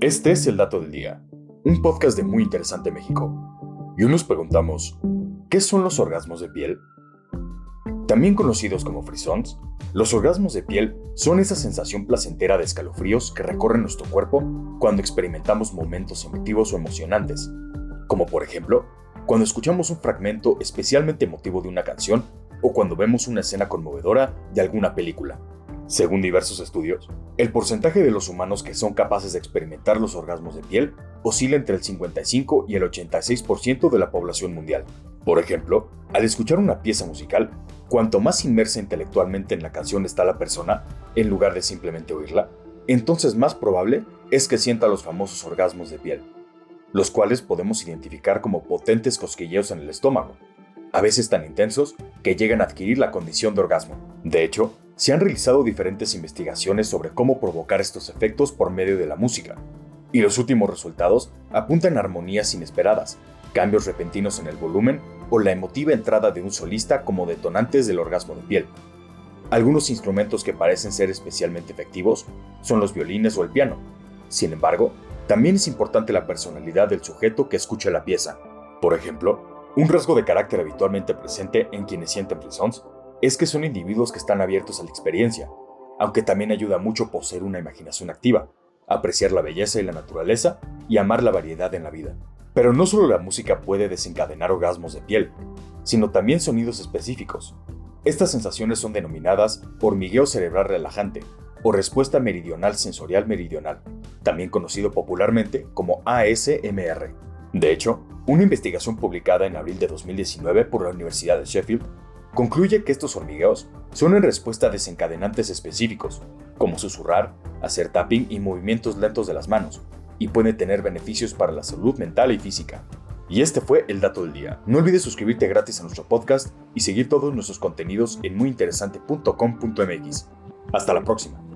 Este es el dato del día, un podcast de Muy Interesante México. Y hoy nos preguntamos, ¿qué son los orgasmos de piel? También conocidos como frisons, los orgasmos de piel son esa sensación placentera de escalofríos que recorren nuestro cuerpo cuando experimentamos momentos emotivos o emocionantes, como por ejemplo, cuando escuchamos un fragmento especialmente emotivo de una canción o cuando vemos una escena conmovedora de alguna película. Según diversos estudios, el porcentaje de los humanos que son capaces de experimentar los orgasmos de piel oscila entre el 55 y el 86% de la población mundial. Por ejemplo, al escuchar una pieza musical, cuanto más inmersa intelectualmente en la canción está la persona, en lugar de simplemente oírla, entonces más probable es que sienta los famosos orgasmos de piel, los cuales podemos identificar como potentes cosquilleos en el estómago, a veces tan intensos que llegan a adquirir la condición de orgasmo. De hecho, se han realizado diferentes investigaciones sobre cómo provocar estos efectos por medio de la música, y los últimos resultados apuntan a armonías inesperadas, cambios repentinos en el volumen o la emotiva entrada de un solista como detonantes del orgasmo de piel. Algunos instrumentos que parecen ser especialmente efectivos son los violines o el piano. Sin embargo, también es importante la personalidad del sujeto que escucha la pieza. Por ejemplo, un rasgo de carácter habitualmente presente en quienes sienten frisons es que son individuos que están abiertos a la experiencia, aunque también ayuda mucho poseer una imaginación activa, apreciar la belleza y la naturaleza y amar la variedad en la vida. Pero no solo la música puede desencadenar orgasmos de piel, sino también sonidos específicos. Estas sensaciones son denominadas hormigueo cerebral relajante o respuesta meridional sensorial meridional, también conocido popularmente como ASMR. De hecho, una investigación publicada en abril de 2019 por la Universidad de Sheffield concluye que estos hormigueos son en respuesta a desencadenantes específicos, como susurrar, hacer tapping y movimientos lentos de las manos, y pueden tener beneficios para la salud mental y física. Y este fue el dato del día. No olvides suscribirte gratis a nuestro podcast y seguir todos nuestros contenidos en muyinteresante.com.mx. Hasta la próxima.